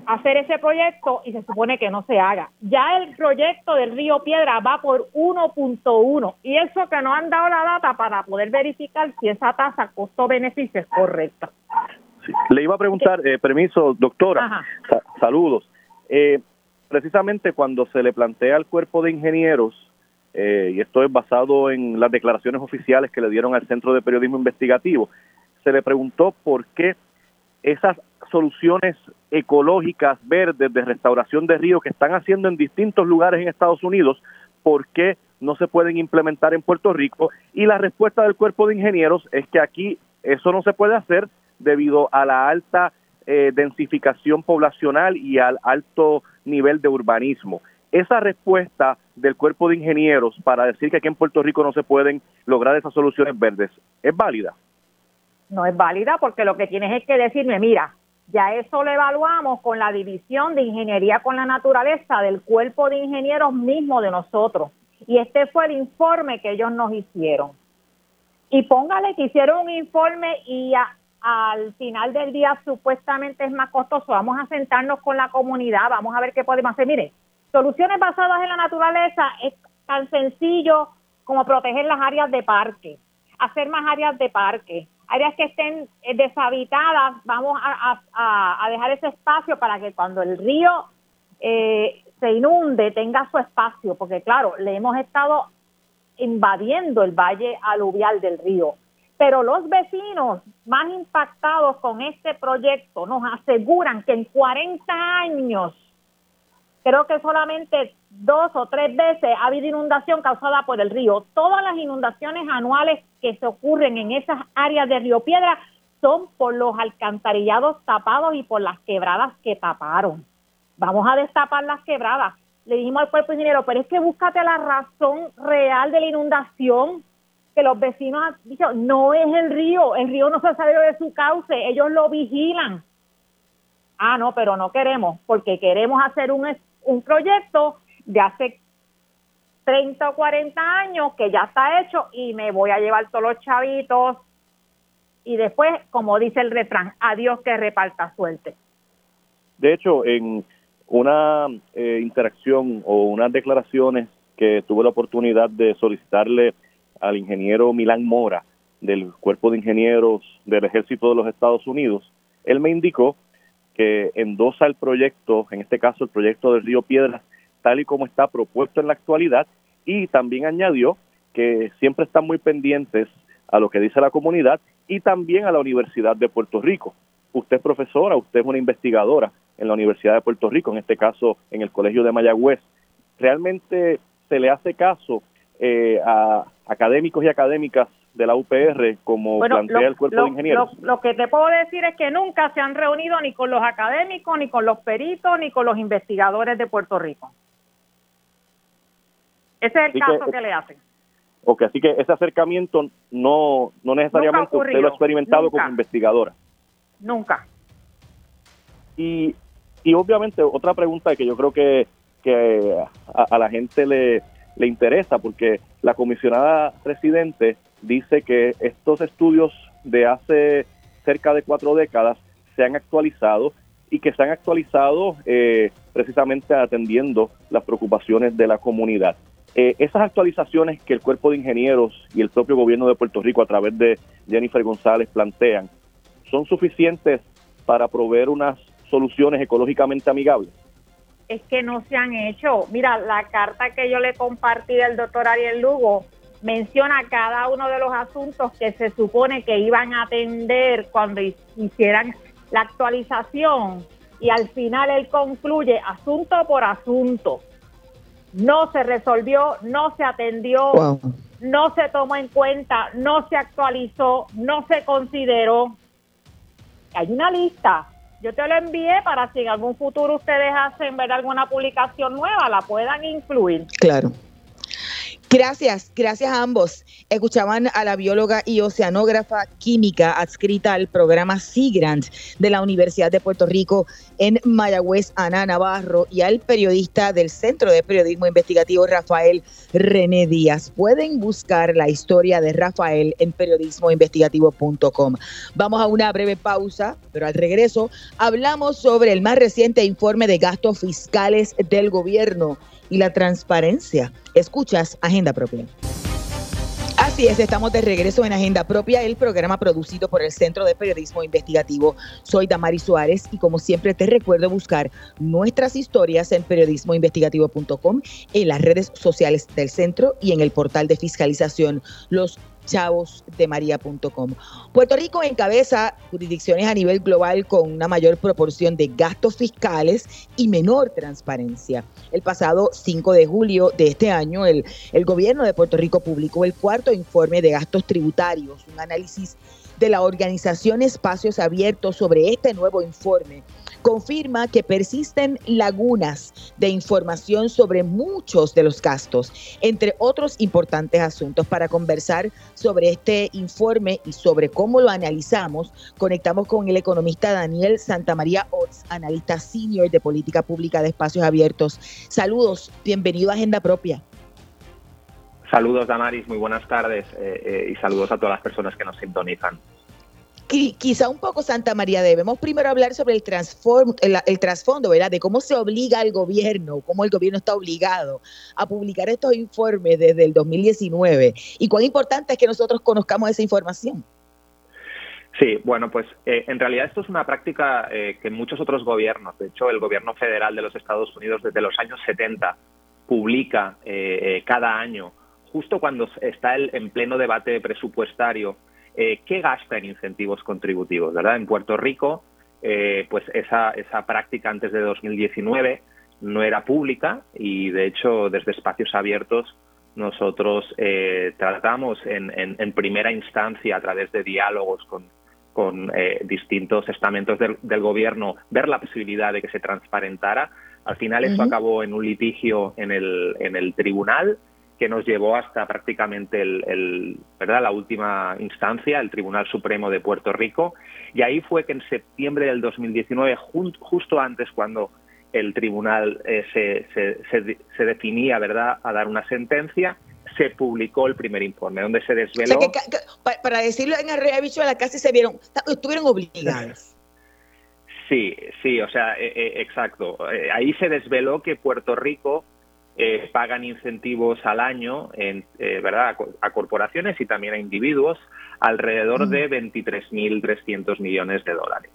hacer ese proyecto y se supone que no se haga. Ya el proyecto del Río Piedra va por 1.1 y eso que no han dado la data para poder verificar si esa tasa costo-beneficio es correcta.
Le iba a preguntar, eh, permiso, doctora, saludos. Eh, precisamente cuando se le plantea al cuerpo de ingenieros, eh, y esto es basado en las declaraciones oficiales que le dieron al Centro de Periodismo Investigativo, se le preguntó por qué esas soluciones ecológicas verdes de restauración de ríos que están haciendo en distintos lugares en Estados Unidos, ¿por qué no se pueden implementar en Puerto Rico? Y la respuesta del cuerpo de ingenieros es que aquí eso no se puede hacer debido a la alta eh, densificación poblacional y al alto nivel de urbanismo. Esa respuesta del cuerpo de ingenieros para decir que aquí en Puerto Rico no se pueden lograr esas soluciones verdes, ¿es válida?
No es válida porque lo que tienes es que decirme, mira, ya eso lo evaluamos con la división de ingeniería con la naturaleza del cuerpo de ingenieros mismo de nosotros. Y este fue el informe que ellos nos hicieron. Y póngale que hicieron un informe y al final del día supuestamente es más costoso. Vamos a sentarnos con la comunidad, vamos a ver qué podemos hacer. Mire, soluciones basadas en la naturaleza es tan sencillo como proteger las áreas de parque, hacer más áreas de parque, áreas que estén eh, deshabitadas, vamos a, dejar ese espacio para que cuando el río eh, se inunde tenga su espacio, porque claro, le hemos estado invadiendo el valle aluvial del río. Pero los vecinos más impactados con este proyecto nos aseguran que en 40 años creo que solamente dos o tres veces ha habido inundación causada por el río. Todas las inundaciones anuales que se ocurren en esas áreas de Río Piedra son por los alcantarillados tapados y por las quebradas que taparon. Vamos a destapar las quebradas. Le dijimos al cuerpo ingeniero, pero es que búscate la razón real de la inundación, que los vecinos han dicho, no es el río, el río no se ha salido de su cauce, ellos lo vigilan. Ah, no, pero no queremos, porque queremos hacer un un proyecto de hace 30 o 40 años que ya está hecho y me voy a llevar todos los chavitos y después, como dice el refrán, adiós que reparta suerte.
De hecho, en una eh, interacción o unas declaraciones que tuve la oportunidad de solicitarle al ingeniero Milán Mora del Cuerpo de Ingenieros del Ejército de los Estados Unidos, él me indicó que endosa el proyecto, en este caso el proyecto del Río Piedras, tal y como está propuesto en la actualidad, y también añadió que siempre están muy pendientes a lo que dice la comunidad y también a la Universidad de Puerto Rico. Usted es profesora, usted es una investigadora en la Universidad de Puerto Rico, en este caso en el Colegio de Mayagüez. ¿Realmente se le hace caso eh, a académicos y académicas de la UPR como plantea el cuerpo de ingenieros?
Lo, que te puedo decir es que nunca se han reunido ni con los académicos, ni con los peritos, ni con los investigadores de Puerto Rico. Ese es el caso que, le hacen.
Ok, así que ese acercamiento no, no necesariamente usted lo ha experimentado como investigadora.
Nunca.
Y, y obviamente otra pregunta que yo creo que, que a, la gente le, le interesa, porque la comisionada residente dice que estos estudios de hace cerca de cuatro décadas se han actualizado y que se han actualizado eh, precisamente atendiendo las preocupaciones de la comunidad. Eh, esas actualizaciones que el cuerpo de ingenieros y el propio gobierno de Puerto Rico a través de Jennifer González plantean, ¿son suficientes para proveer unas soluciones ecológicamente amigables?
Es que no se han hecho. Mira, la carta que yo le compartí del doctor Ariel Lugo menciona cada uno de los asuntos que se supone que iban a atender cuando hicieran la actualización y al final él concluye asunto por asunto no se resolvió, no se atendió, no se tomó en cuenta, no se actualizó, no se consideró. Hay una lista. Yo te lo envié para si en algún futuro ustedes hacen ver alguna publicación nueva, la puedan incluir.
Claro. Gracias, gracias a ambos. Escuchaban a la bióloga y oceanógrafa química adscrita al programa SIGRANT de la Universidad de Puerto Rico en Mayagüez, Ana Navarro, y al periodista del Centro de Periodismo Investigativo, Rafael René Díaz. Pueden buscar la historia de Rafael en periodismoinvestigativo.com. Vamos a una breve pausa, pero al regreso hablamos sobre el más reciente informe de gastos fiscales del gobierno y la transparencia. Escuchas Agenda Propia. Así es, estamos de regreso en Agenda Propia, el programa producido por el Centro de Periodismo Investigativo. Soy Damari Suárez y como siempre te recuerdo buscar nuestras historias en periodismoinvestigativo.com, en las redes sociales del centro y en el portal de fiscalización Los chavosdemaria.com. Puerto Rico encabeza jurisdicciones a nivel global con una mayor proporción de gastos fiscales y menor transparencia. El pasado 5 de julio de este año, el, el gobierno de Puerto Rico publicó el cuarto informe de gastos tributarios, un análisis de la organización Espacios Abiertos sobre este nuevo informe confirma que persisten lagunas de información sobre muchos de los gastos, entre otros importantes asuntos. Para conversar sobre este informe y sobre cómo lo analizamos, conectamos con el economista Daniel Santamaría Ots, analista senior de política pública de espacios abiertos. Saludos, bienvenido a Agenda Propia.
Saludos, Damaris, muy buenas tardes eh, eh, y saludos a todas las personas que nos sintonizan
quizá un poco Santa María, debemos primero hablar sobre el, el, trasfondo, ¿verdad? De cómo se obliga al gobierno, cómo el gobierno está obligado a publicar estos informes desde el 2019 y cuán importante es que nosotros conozcamos esa información.
Sí, bueno, pues eh, en realidad esto es una práctica eh, que muchos otros gobiernos, de hecho el gobierno federal de los Estados Unidos desde los años 70 publica eh, cada año, justo cuando está el, en pleno debate presupuestario, eh, ¿qué gasta en incentivos contributivos? ¿verdad? En Puerto Rico, eh, pues esa, esa práctica antes de 2019 no era pública y de hecho desde espacios abiertos nosotros eh, tratamos en, en, primera instancia a través de diálogos con, con distintos estamentos del, gobierno ver la posibilidad de que se transparentara. Al final eso acabó en un litigio en el, en el tribunal que nos llevó hasta prácticamente el, ¿verdad? la última instancia, el Tribunal Supremo de Puerto Rico. Y ahí fue que en septiembre del 2019, justo antes cuando el tribunal se, se, definía, ¿verdad?, a dar una sentencia, se publicó el primer informe, donde se desveló...
para decirlo en el la casi se vieron, estuvieron obligados.
Sí, sí, o sea, exacto. ahí se desveló que Puerto Rico eh, pagan incentivos al año, en, eh, ¿verdad? A, corporaciones y también a individuos, alrededor de 23.300 millones de dólares.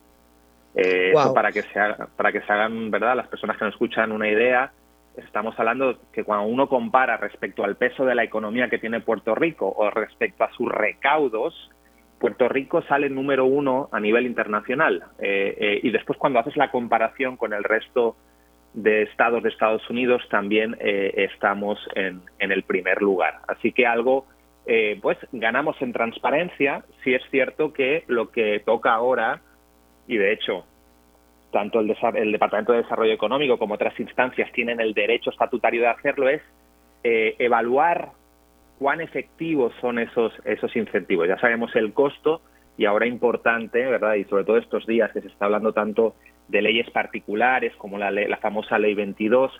Eh, eso para que, se para que se hagan, ¿verdad? Las personas que nos escuchan una idea, estamos hablando que cuando uno compara respecto al peso de la economía que tiene Puerto Rico o respecto a sus recaudos, Puerto Rico sale número uno a nivel internacional. y después cuando haces la comparación con el resto de estados de Estados Unidos también eh, estamos en, el primer lugar. Así que algo, eh, pues ganamos en transparencia. Si es cierto que lo que toca ahora, y de hecho, tanto el, el, Departamento de Desarrollo Económico como otras instancias tienen el derecho estatutario de hacerlo, es eh, evaluar cuán efectivos son esos, esos incentivos. Ya sabemos el costo y ahora importante, ¿verdad? Y sobre todo estos días que se está hablando tanto de leyes particulares como la, la famosa ley 22,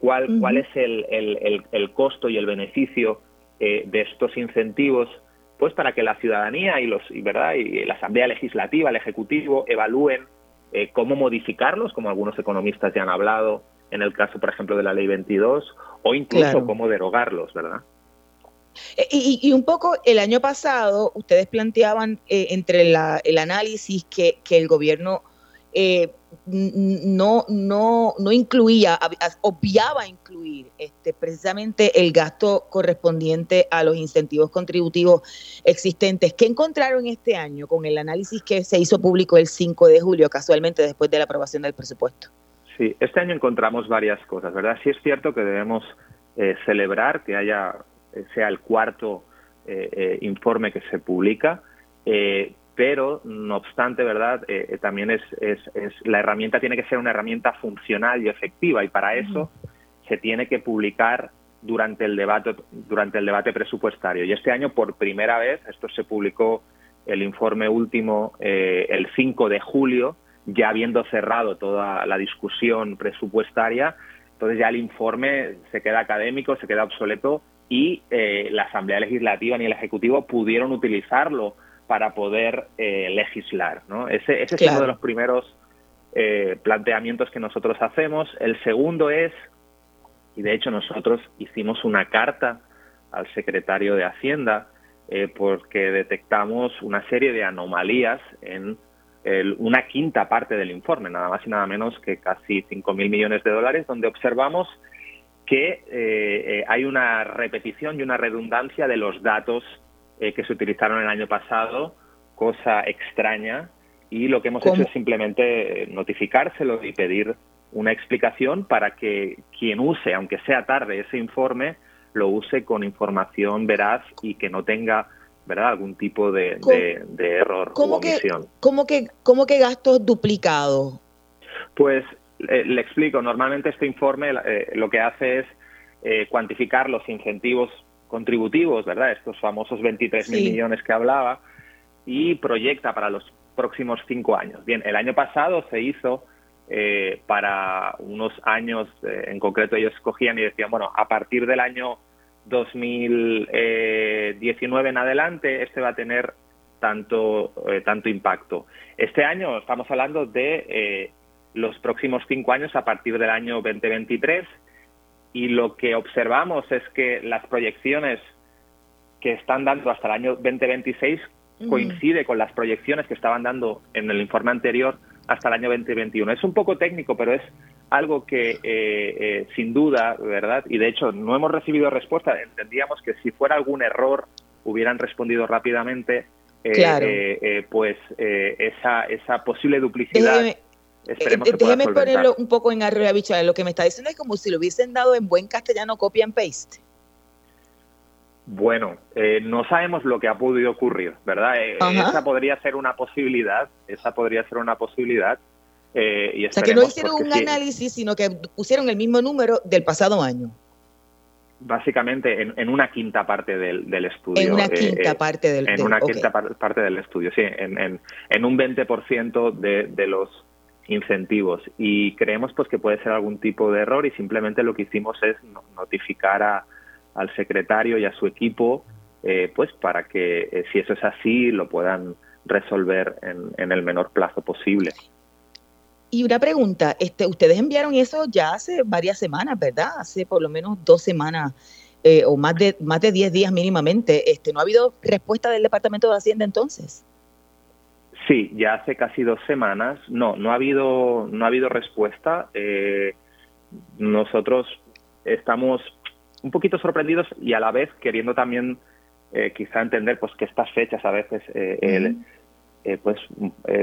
cuál, cuál es el, el, el, costo y el beneficio eh, de estos incentivos, pues para que la ciudadanía y los y verdad y la Asamblea Legislativa, el Ejecutivo evalúen eh, cómo modificarlos, como algunos economistas ya han hablado en el caso, por ejemplo, de la ley 22, o incluso cómo derogarlos, ¿verdad?
Eh, y, y, un poco el año pasado ustedes planteaban entre la, el análisis que, que el gobierno eh, no, no, no incluía, obviaba incluir este, precisamente el gasto correspondiente a los incentivos contributivos existentes. ¿Qué encontraron este año con el análisis que se hizo público el 5 de julio, casualmente después de la aprobación del presupuesto?
Sí, este año encontramos varias cosas, ¿verdad? Sí es cierto que debemos eh, celebrar que haya eh, sea el cuarto informe que se publica, pero no obstante, ¿verdad? Eh, eh, también es, es, la herramienta tiene que ser una herramienta funcional y efectiva y para eso se tiene que publicar durante el debate durante el debate presupuestario y este año por primera vez esto se publicó el informe último eh, el 5 de julio ya habiendo cerrado toda la discusión presupuestaria entonces ya el informe se queda académico se queda obsoleto y la Asamblea Legislativa ni el Ejecutivo pudieron utilizarlo para poder eh, legislar. ¿no? Ese, ese es uno de los primeros eh, planteamientos que nosotros hacemos. El segundo es, y de hecho nosotros hicimos una carta al secretario de Hacienda eh, porque detectamos una serie de anomalías en una quinta parte del informe, nada más y nada menos que casi 5.000 millones de dólares, donde observamos que hay una repetición y una redundancia de los datos eh, que se utilizaron el año pasado, cosa extraña, y lo que hemos hecho es simplemente notificárselo y pedir una explicación para que quien use, aunque sea tarde, ese informe, lo use con información veraz y que no tenga ¿verdad? algún tipo de, error
o
omisión.
Que, ¿cómo, que, ¿Cómo que gastos duplicados?
Pues eh, le explico. Normalmente este informe eh, lo que hace es cuantificar los incentivos contributivos, ¿verdad? Estos famosos 23 mil millones que hablaba, y proyecta para los próximos cinco años. Bien, el año pasado se hizo eh, para unos años, eh, en concreto ellos escogían y decían, bueno, a partir del año 2019 en adelante, este va a tener tanto, eh, tanto impacto. Este año estamos hablando de los próximos cinco años a partir del año 2023 y lo que observamos es que las proyecciones que están dando hasta el año 2026 coincide con las proyecciones que estaban dando en el informe anterior hasta el año 2021. Es un poco técnico, pero es algo que eh, eh, sin duda, ¿verdad? Y de hecho no hemos recibido respuesta. Entendíamos que si fuera algún error hubieran respondido rápidamente, eh, pues esa, esa posible duplicidad.
Esperemos eh, déjeme ponerlo un poco en arroyo bichuela. Lo que me está diciendo es como si lo hubiesen dado en buen castellano copy and paste.
Bueno, eh, no sabemos lo que ha podido ocurrir, ¿verdad? Eh, esa podría ser una posibilidad, esa podría ser una posibilidad. y
o sea, que no hicieron un análisis, sino que pusieron el mismo número del pasado año.
Básicamente en, una quinta parte del, del, estudio.
En una quinta parte del
En una quinta parte del estudio, sí. En, en, en un 20% de, de los incentivos y creemos pues que puede ser algún tipo de error y simplemente lo que hicimos es notificar a, al secretario y a su equipo eh, pues para que eh, si eso es así lo puedan resolver en, en, el menor plazo posible.
Y una pregunta, este, ustedes enviaron eso ya hace varias semanas, ¿verdad? Hace por lo menos dos semanas eh, o más de más de 10 días mínimamente. Este, ¿No ha habido respuesta del Departamento de Hacienda entonces?
Sí, ya hace casi dos semanas. No, no ha habido, no ha habido respuesta. Eh, nosotros estamos un poquito sorprendidos y a la vez queriendo también eh, quizá entender pues que estas fechas a veces eh, pues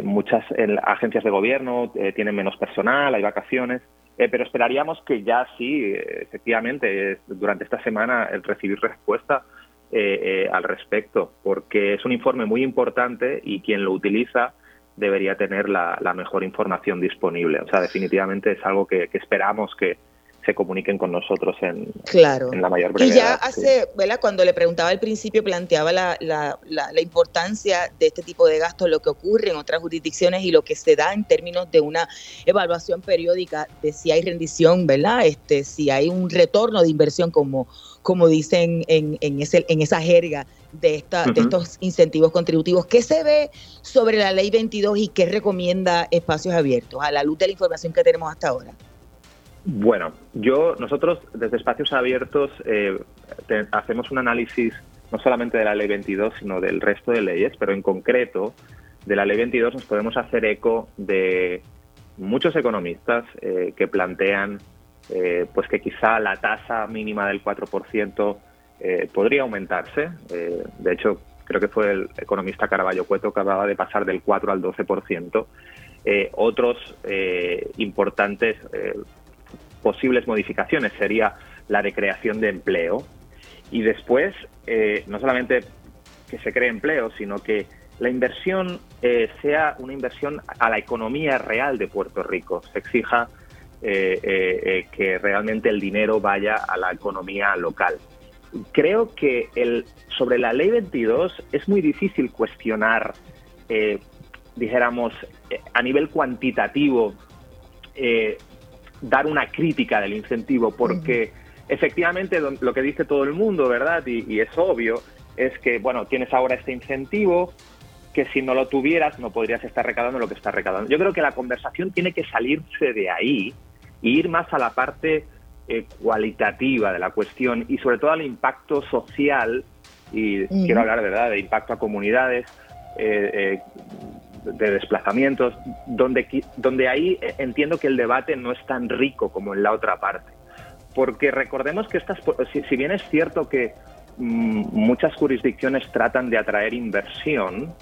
muchas agencias de gobierno tienen menos personal, hay vacaciones, pero esperaríamos que ya sí, efectivamente, durante esta semana el recibir respuesta eh, eh, al respecto, porque es un informe muy importante y quien lo utiliza debería tener la, mejor información disponible. O sea, definitivamente es algo que, esperamos que se comuniquen con nosotros en,
claro.
en la mayor brevedad.
Y ya hace, ¿verdad? Cuando le preguntaba al principio, planteaba la, la, la, importancia de este tipo de gastos, lo que ocurre en otras jurisdicciones y lo que se da en términos de una evaluación periódica de si hay rendición, ¿verdad? Este, si hay un retorno de inversión como como dicen en, en, ese, en esa jerga de, esta, de estos incentivos contributivos. ¿Qué se ve sobre la ley 22 y qué recomienda espacios abiertos a la luz de la información que tenemos hasta ahora?
Bueno, yo nosotros desde espacios abiertos eh, hacemos un análisis no solamente de la ley 22, sino del resto de leyes, pero en concreto de la ley 22 nos podemos hacer eco de muchos economistas eh, que plantean eh, pues que quizá la tasa mínima del 4% eh, podría aumentarse. Eh, de hecho, creo que fue el economista Caraballo Cueto que acababa de pasar del 4 al 12%. otros importantes posibles modificaciones sería la de creación de empleo y después no solamente que se cree empleo, sino que la inversión sea una inversión a la economía real de Puerto Rico. Se exija que realmente el dinero vaya a la economía local. Creo que el, sobre la ley 22 es muy difícil cuestionar, dijéramos, a nivel cuantitativo, dar una crítica del incentivo, porque efectivamente lo que dice todo el mundo, ¿verdad? Y, y, es obvio, es que, bueno, tienes ahora este incentivo que si no lo tuvieras no podrías estar recaudando lo que estás recaudando. Yo creo que la conversación tiene que salirse de ahí ir más a la parte eh, cualitativa de la cuestión y sobre todo al impacto social, y quiero hablar de verdad de impacto a comunidades, eh, eh, de desplazamientos, donde, donde ahí entiendo que el debate no es tan rico como en la otra parte. Porque recordemos que estas, si, bien es cierto que mm, muchas jurisdicciones tratan de atraer inversión,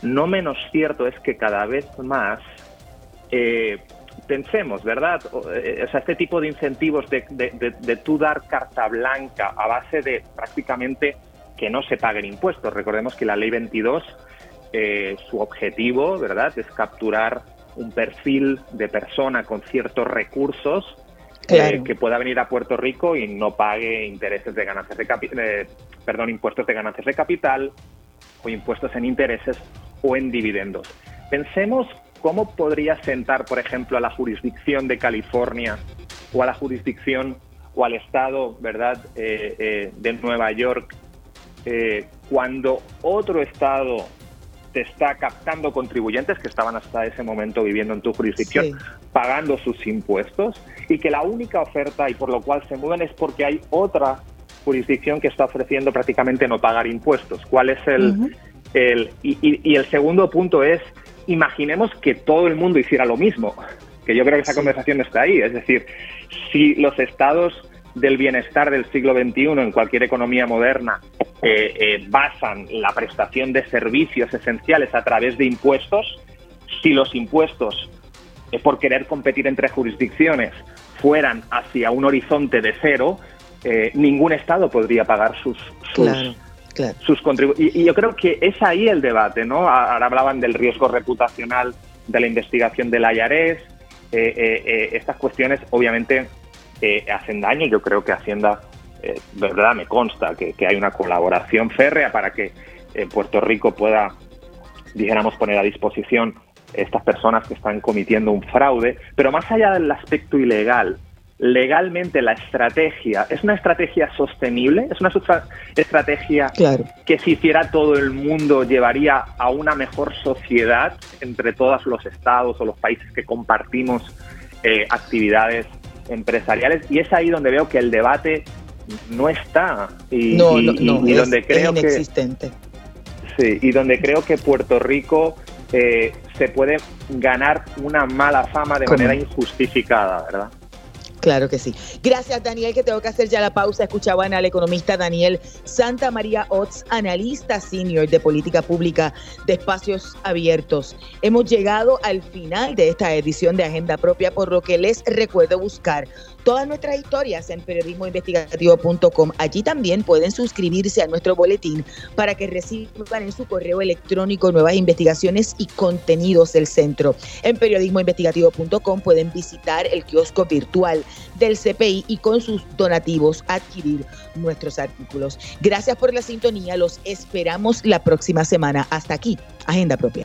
no menos cierto es que cada vez más pensemos, ¿verdad? Eh, o sea, este tipo de incentivos de, de, tú dar carta blanca a base de prácticamente que no se paguen impuestos. Recordemos que la ley 22, eh, su objetivo, ¿verdad?, es capturar un perfil de persona con ciertos recursos eh, que pueda venir a Puerto Rico y no pague intereses de ganancias de perdón, impuestos de ganancias de capital o impuestos en intereses o en dividendos. Pensemos ¿cómo podría sentar, por ejemplo, a la jurisdicción de California o a la jurisdicción o al estado, ¿verdad?, eh, eh, de Nueva York, eh, cuando otro estado te está captando contribuyentes que estaban hasta ese momento viviendo en tu jurisdicción, pagando sus impuestos, y que la única oferta y por lo cual se mueven es porque hay otra jurisdicción que está ofreciendo prácticamente no pagar impuestos. ¿Cuál es el, el y el segundo punto es imaginemos que todo el mundo hiciera lo mismo, que yo creo que esa conversación está ahí. Es decir, si los estados del bienestar del siglo XXI en cualquier economía moderna eh, eh, basan la prestación de servicios esenciales a través de impuestos, si los impuestos, eh, por querer competir entre jurisdicciones, fueran hacia un horizonte de cero, ningún estado podría pagar sus, sus sus y, yo creo que es ahí el debate, ¿no? Ahora hablaban del riesgo reputacional de la investigación del IARES. Eh, eh, eh, estas cuestiones obviamente hacen daño. Yo creo que Hacienda, verdad, me consta que, hay una colaboración férrea para que Puerto Rico pueda, dijéramos, poner a disposición estas personas que están cometiendo un fraude, pero más allá del aspecto ilegal, legalmente la estrategia es una estrategia sostenible, es una estrategia que si hiciera todo el mundo llevaría a una mejor sociedad entre todos los estados o los países que compartimos eh, actividades empresariales y es ahí donde veo que el debate no está y, donde creo
inexistente.
que sí y donde creo que Puerto Rico eh, se puede ganar una mala fama de manera injustificada, ¿verdad?
Claro que sí. Gracias, Daniel, que tengo que hacer ya la pausa. Escuchaban al economista Daniel Santa María Otz, analista senior de política pública de espacios abiertos. Hemos llegado al final de esta edición de Agenda Propia, por lo que les recuerdo buscar todas nuestras historias en periodismoinvestigativo.com. Allí también pueden suscribirse a nuestro boletín para que reciban en su correo electrónico nuevas investigaciones y contenidos del centro. En periodismoinvestigativo.com pueden visitar el kiosco virtual del CPI y con sus donativos adquirir nuestros artículos. Gracias por la sintonía. Los esperamos la próxima semana. Hasta aquí, Agenda Propia.